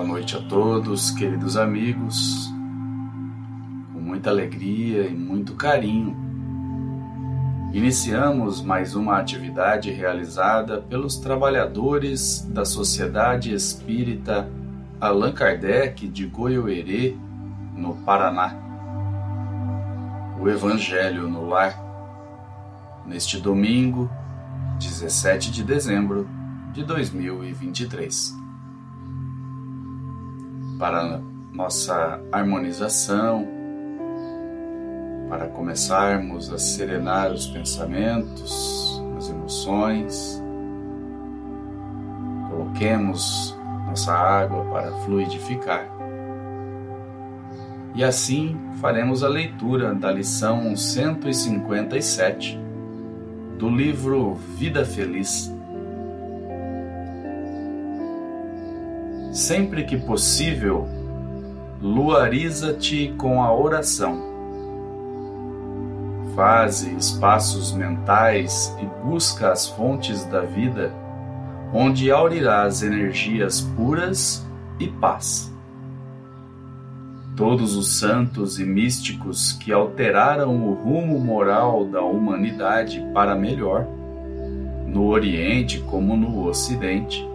Boa noite a todos, queridos amigos. Com muita alegria e muito carinho, iniciamos mais uma atividade realizada pelos trabalhadores da Sociedade Espírita Allan Kardec de Goiôerê, no Paraná. O Evangelho no Lar, neste domingo, 17 de dezembro de 2023 para nossa harmonização, para começarmos a serenar os pensamentos, as emoções. Coloquemos nossa água para fluidificar. E assim faremos a leitura da lição 157 do livro Vida Feliz Sempre que possível, luariza-te com a oração. Faze espaços mentais e busca as fontes da vida, onde aurirás energias puras e paz. Todos os santos e místicos que alteraram o rumo moral da humanidade para melhor, no Oriente como no Ocidente,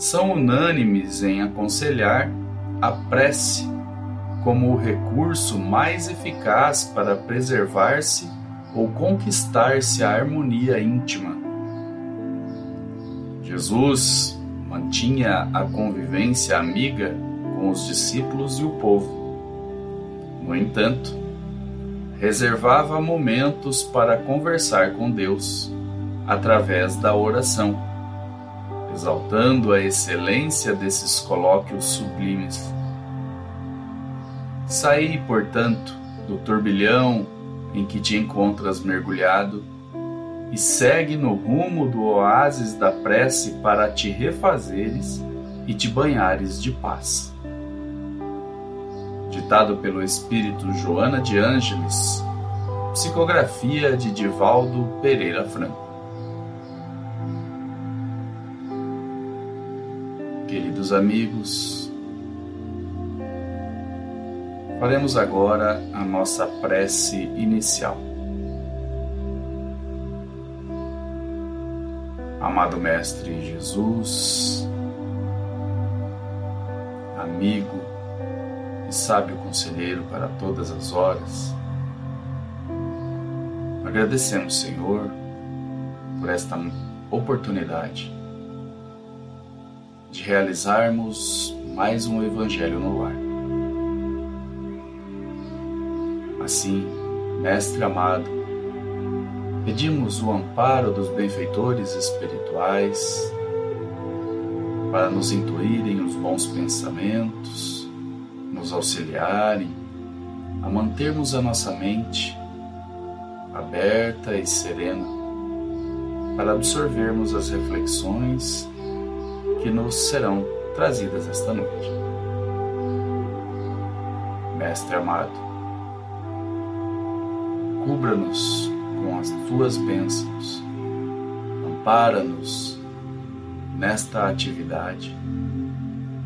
são unânimes em aconselhar a prece como o recurso mais eficaz para preservar-se ou conquistar-se a harmonia íntima. Jesus mantinha a convivência amiga com os discípulos e o povo. No entanto, reservava momentos para conversar com Deus através da oração exaltando a excelência desses colóquios sublimes. Saí, portanto, do turbilhão em que te encontras mergulhado e segue no rumo do oásis da prece para te refazeres e te banhares de paz. Ditado pelo espírito Joana de Ângeles, psicografia de Divaldo Pereira Franco. Queridos amigos, faremos agora a nossa prece inicial. Amado Mestre Jesus, amigo e sábio conselheiro para todas as horas, agradecemos, Senhor, por esta oportunidade de realizarmos mais um Evangelho no lar. Assim, Mestre amado, pedimos o amparo dos benfeitores espirituais para nos intuírem os bons pensamentos, nos auxiliarem a mantermos a nossa mente aberta e serena para absorvermos as reflexões que nos serão trazidas esta noite. Mestre amado, cubra-nos com as tuas bênçãos, ampara-nos nesta atividade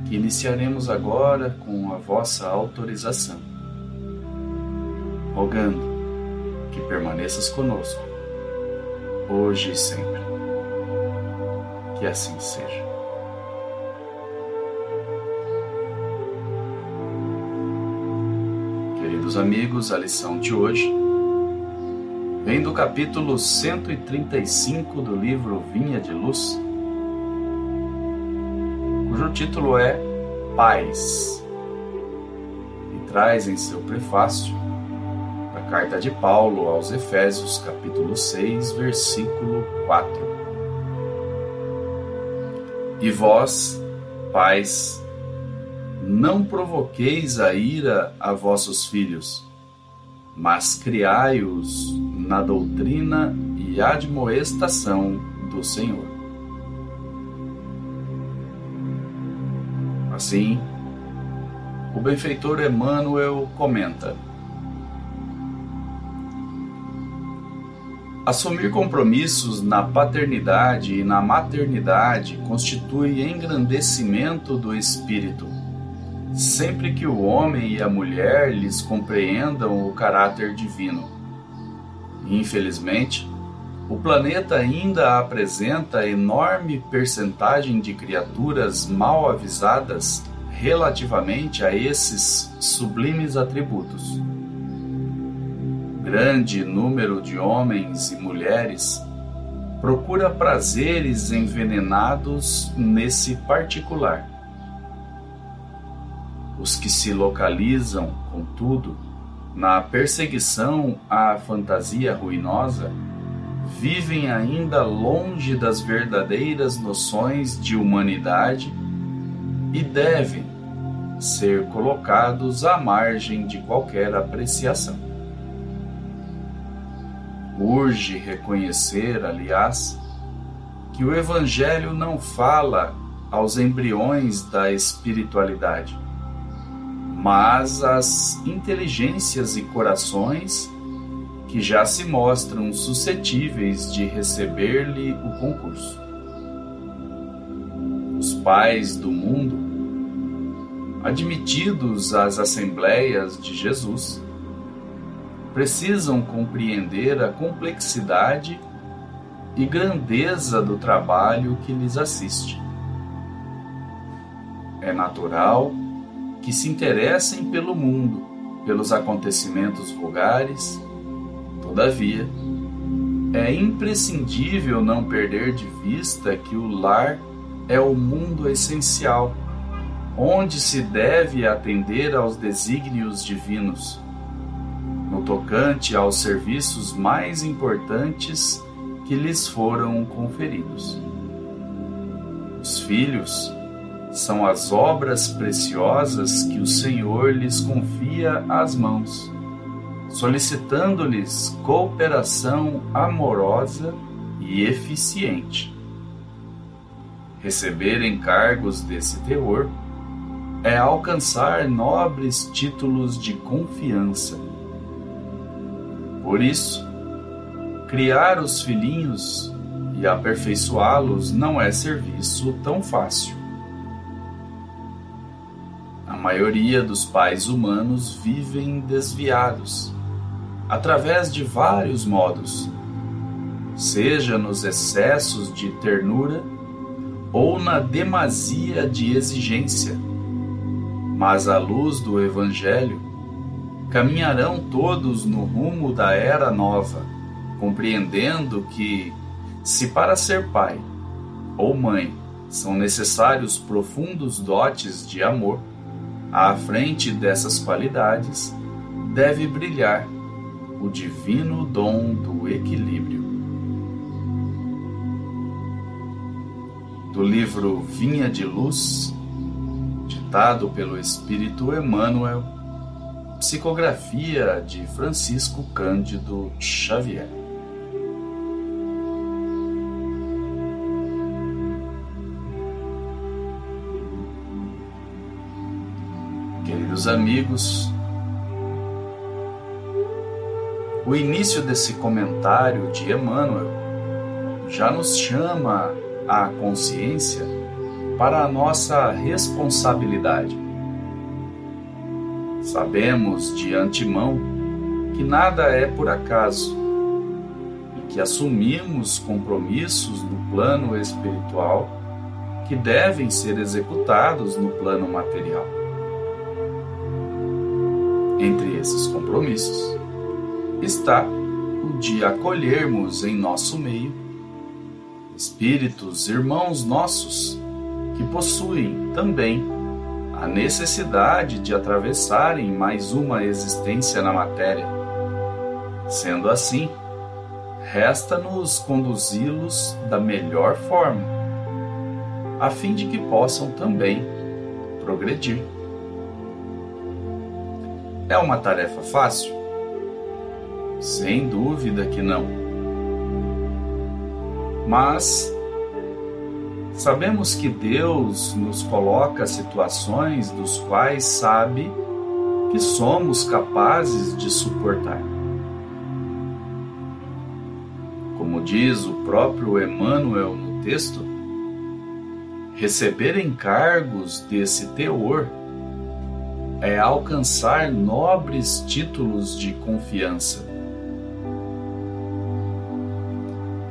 que iniciaremos agora com a vossa autorização, rogando que permaneças conosco, hoje e sempre. Que assim seja. Queridos amigos, a lição de hoje vem do capítulo 135 do livro Vinha de Luz, cujo título é Paz, e traz em seu prefácio a carta de Paulo aos Efésios, capítulo 6, versículo 4. E vós, pais, não provoqueis a ira a vossos filhos, mas criai-os na doutrina e admoestação do Senhor. Assim, o benfeitor Emmanuel comenta: Assumir compromissos na paternidade e na maternidade constitui engrandecimento do espírito sempre que o homem e a mulher lhes compreendam o caráter divino. Infelizmente, o planeta ainda apresenta enorme percentagem de criaturas mal avisadas relativamente a esses sublimes atributos. Grande número de homens e mulheres procura prazeres envenenados nesse particular. Os que se localizam, contudo, na perseguição à fantasia ruinosa, vivem ainda longe das verdadeiras noções de humanidade e devem ser colocados à margem de qualquer apreciação. Urge reconhecer, aliás, que o Evangelho não fala aos embriões da espiritualidade, mas às inteligências e corações que já se mostram suscetíveis de receber-lhe o concurso. Os pais do mundo, admitidos às assembleias de Jesus, precisam compreender a complexidade e grandeza do trabalho que lhes assiste. É natural que se interessem pelo mundo, pelos acontecimentos vulgares Todavia, é imprescindível não perder de vista que o lar é o mundo essencial, onde se deve atender aos desígnios divinos, no tocante aos serviços mais importantes que lhes foram conferidos. Os filhos são as obras preciosas que o Senhor lhes confia às mãos solicitando-lhes cooperação amorosa e eficiente. Receber encargos desse teor é alcançar nobres títulos de confiança. Por isso, criar os filhinhos e aperfeiçoá-los não é serviço tão fácil. A maioria dos pais humanos vivem desviados através de vários modos, seja nos excessos de ternura ou na demasia de exigência. Mas à luz do Evangelho, caminharão todos no rumo da era nova, compreendendo que, se para ser pai ou mãe são necessários profundos dotes de amor, à frente dessas qualidades deve brilhar o divino dom do equilíbrio. Do livro Vinha de Luz, ditado pelo Espírito Emmanuel, psicografia de Francisco Cândido Xavier. Queridos amigos, O início desse comentário de Emmanuel já nos chama à consciência para a nossa responsabilidade. Sabemos de antemão que nada é por acaso e que assumimos compromissos no plano espiritual que devem ser executados no plano material. Entre esses compromissos, está o de acolhermos em nosso meio espíritos, irmãos nossos, que possuem também a necessidade de atravessarem mais uma existência na matéria. Sendo assim, resta-nos conduzi-los da melhor forma, a fim de que possam também progredir. É uma tarefa fácil? Sem dúvida que não. Mas sabemos que Deus nos coloca situações dos quais sabe que somos capazes de suportar. Como diz o próprio Emmanuel no texto, receber encargos desse teor é alcançar nobres títulos de confiança.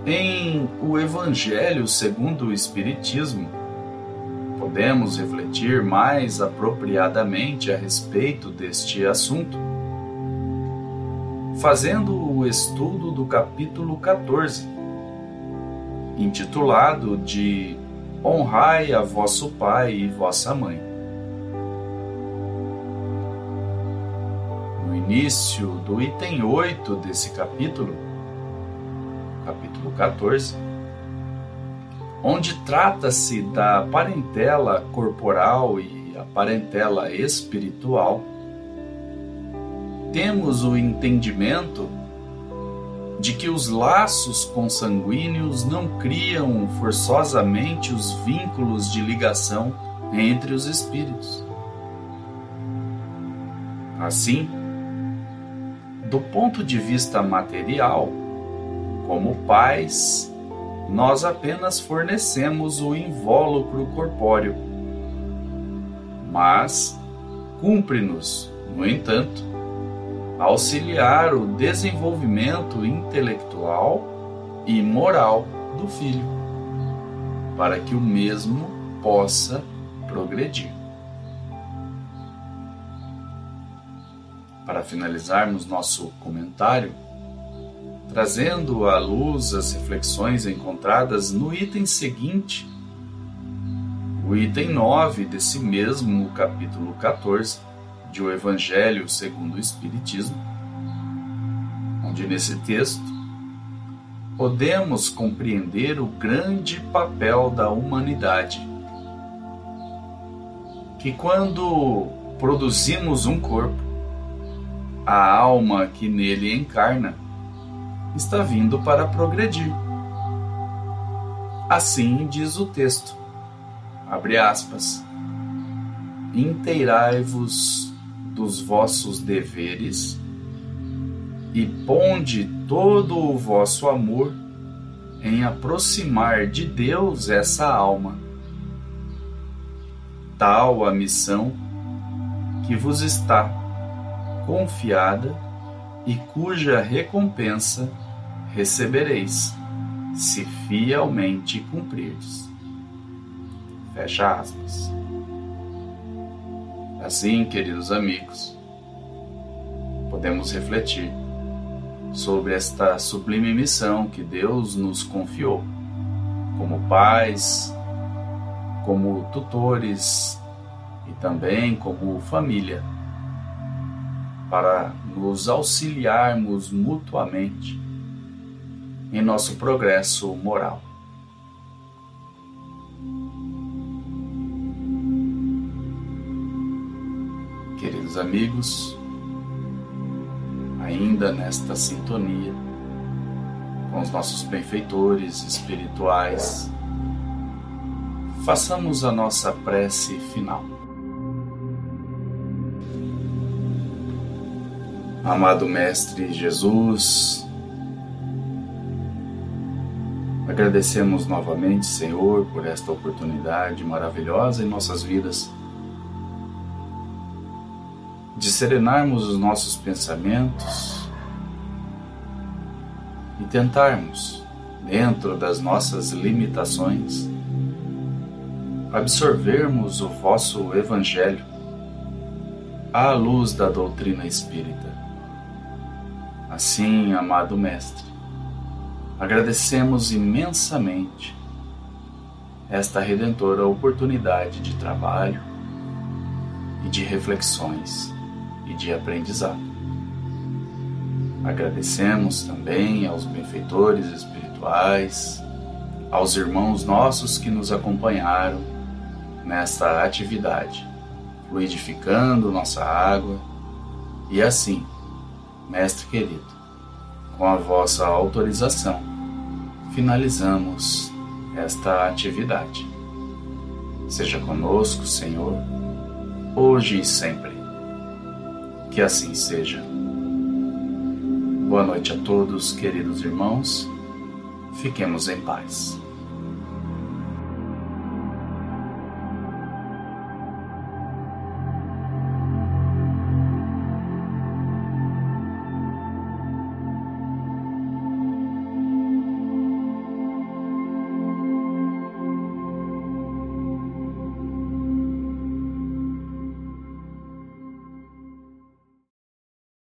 Em O Evangelho segundo o Espiritismo, podemos refletir mais apropriadamente a respeito deste assunto, fazendo o estudo do capítulo 14, intitulado de Honrai a vosso pai e vossa mãe. Início do item 8 desse capítulo, capítulo 14, onde trata-se da parentela corporal e a parentela espiritual, temos o entendimento de que os laços consanguíneos não criam forçosamente os vínculos de ligação entre os espíritos. Assim, do ponto de vista material, como pais, nós apenas fornecemos o invólucro corpóreo. Mas cumpre-nos, no entanto, auxiliar o desenvolvimento intelectual e moral do filho, para que o mesmo possa progredir. Para finalizarmos nosso comentário, trazendo à luz as reflexões encontradas no item seguinte, o item 9 desse mesmo capítulo 14 de O Evangelho segundo o Espiritismo, onde nesse texto podemos compreender o grande papel da humanidade. Que quando produzimos um corpo, a alma que nele encarna está vindo para progredir. Assim diz o texto. Abre aspas. Inteirai-vos dos vossos deveres e ponde todo o vosso amor em aproximar de Deus essa alma. Tal a missão que vos está confiada e cuja recompensa recebereis, se fielmente cumprirdes. Fecha aspas. Assim, queridos amigos, podemos refletir sobre esta sublime missão que Deus nos confiou, como pais, como tutores e também como família, para nos auxiliarmos mutuamente em nosso progresso moral. Queridos amigos, ainda nesta sintonia com os nossos benfeitores espirituais, façamos a nossa prece final. Amado Mestre Jesus, Agradecemos novamente, Senhor, por esta oportunidade maravilhosa em nossas vidas de serenarmos os nossos pensamentos e tentarmos, dentro das nossas limitações, absorvermos o vosso Evangelho à luz da doutrina espírita. Assim, amado Mestre, Agradecemos imensamente esta redentora oportunidade de trabalho e de reflexões e de aprendizado. Agradecemos também aos benfeitores espirituais, aos irmãos nossos que nos acompanharam nesta atividade, fluidificando nossa água e assim, Mestre querido, com a vossa autorização, finalizamos esta atividade. Seja conosco, Senhor, hoje e sempre. Que assim seja. Boa noite a todos, queridos irmãos. Fiquemos em paz.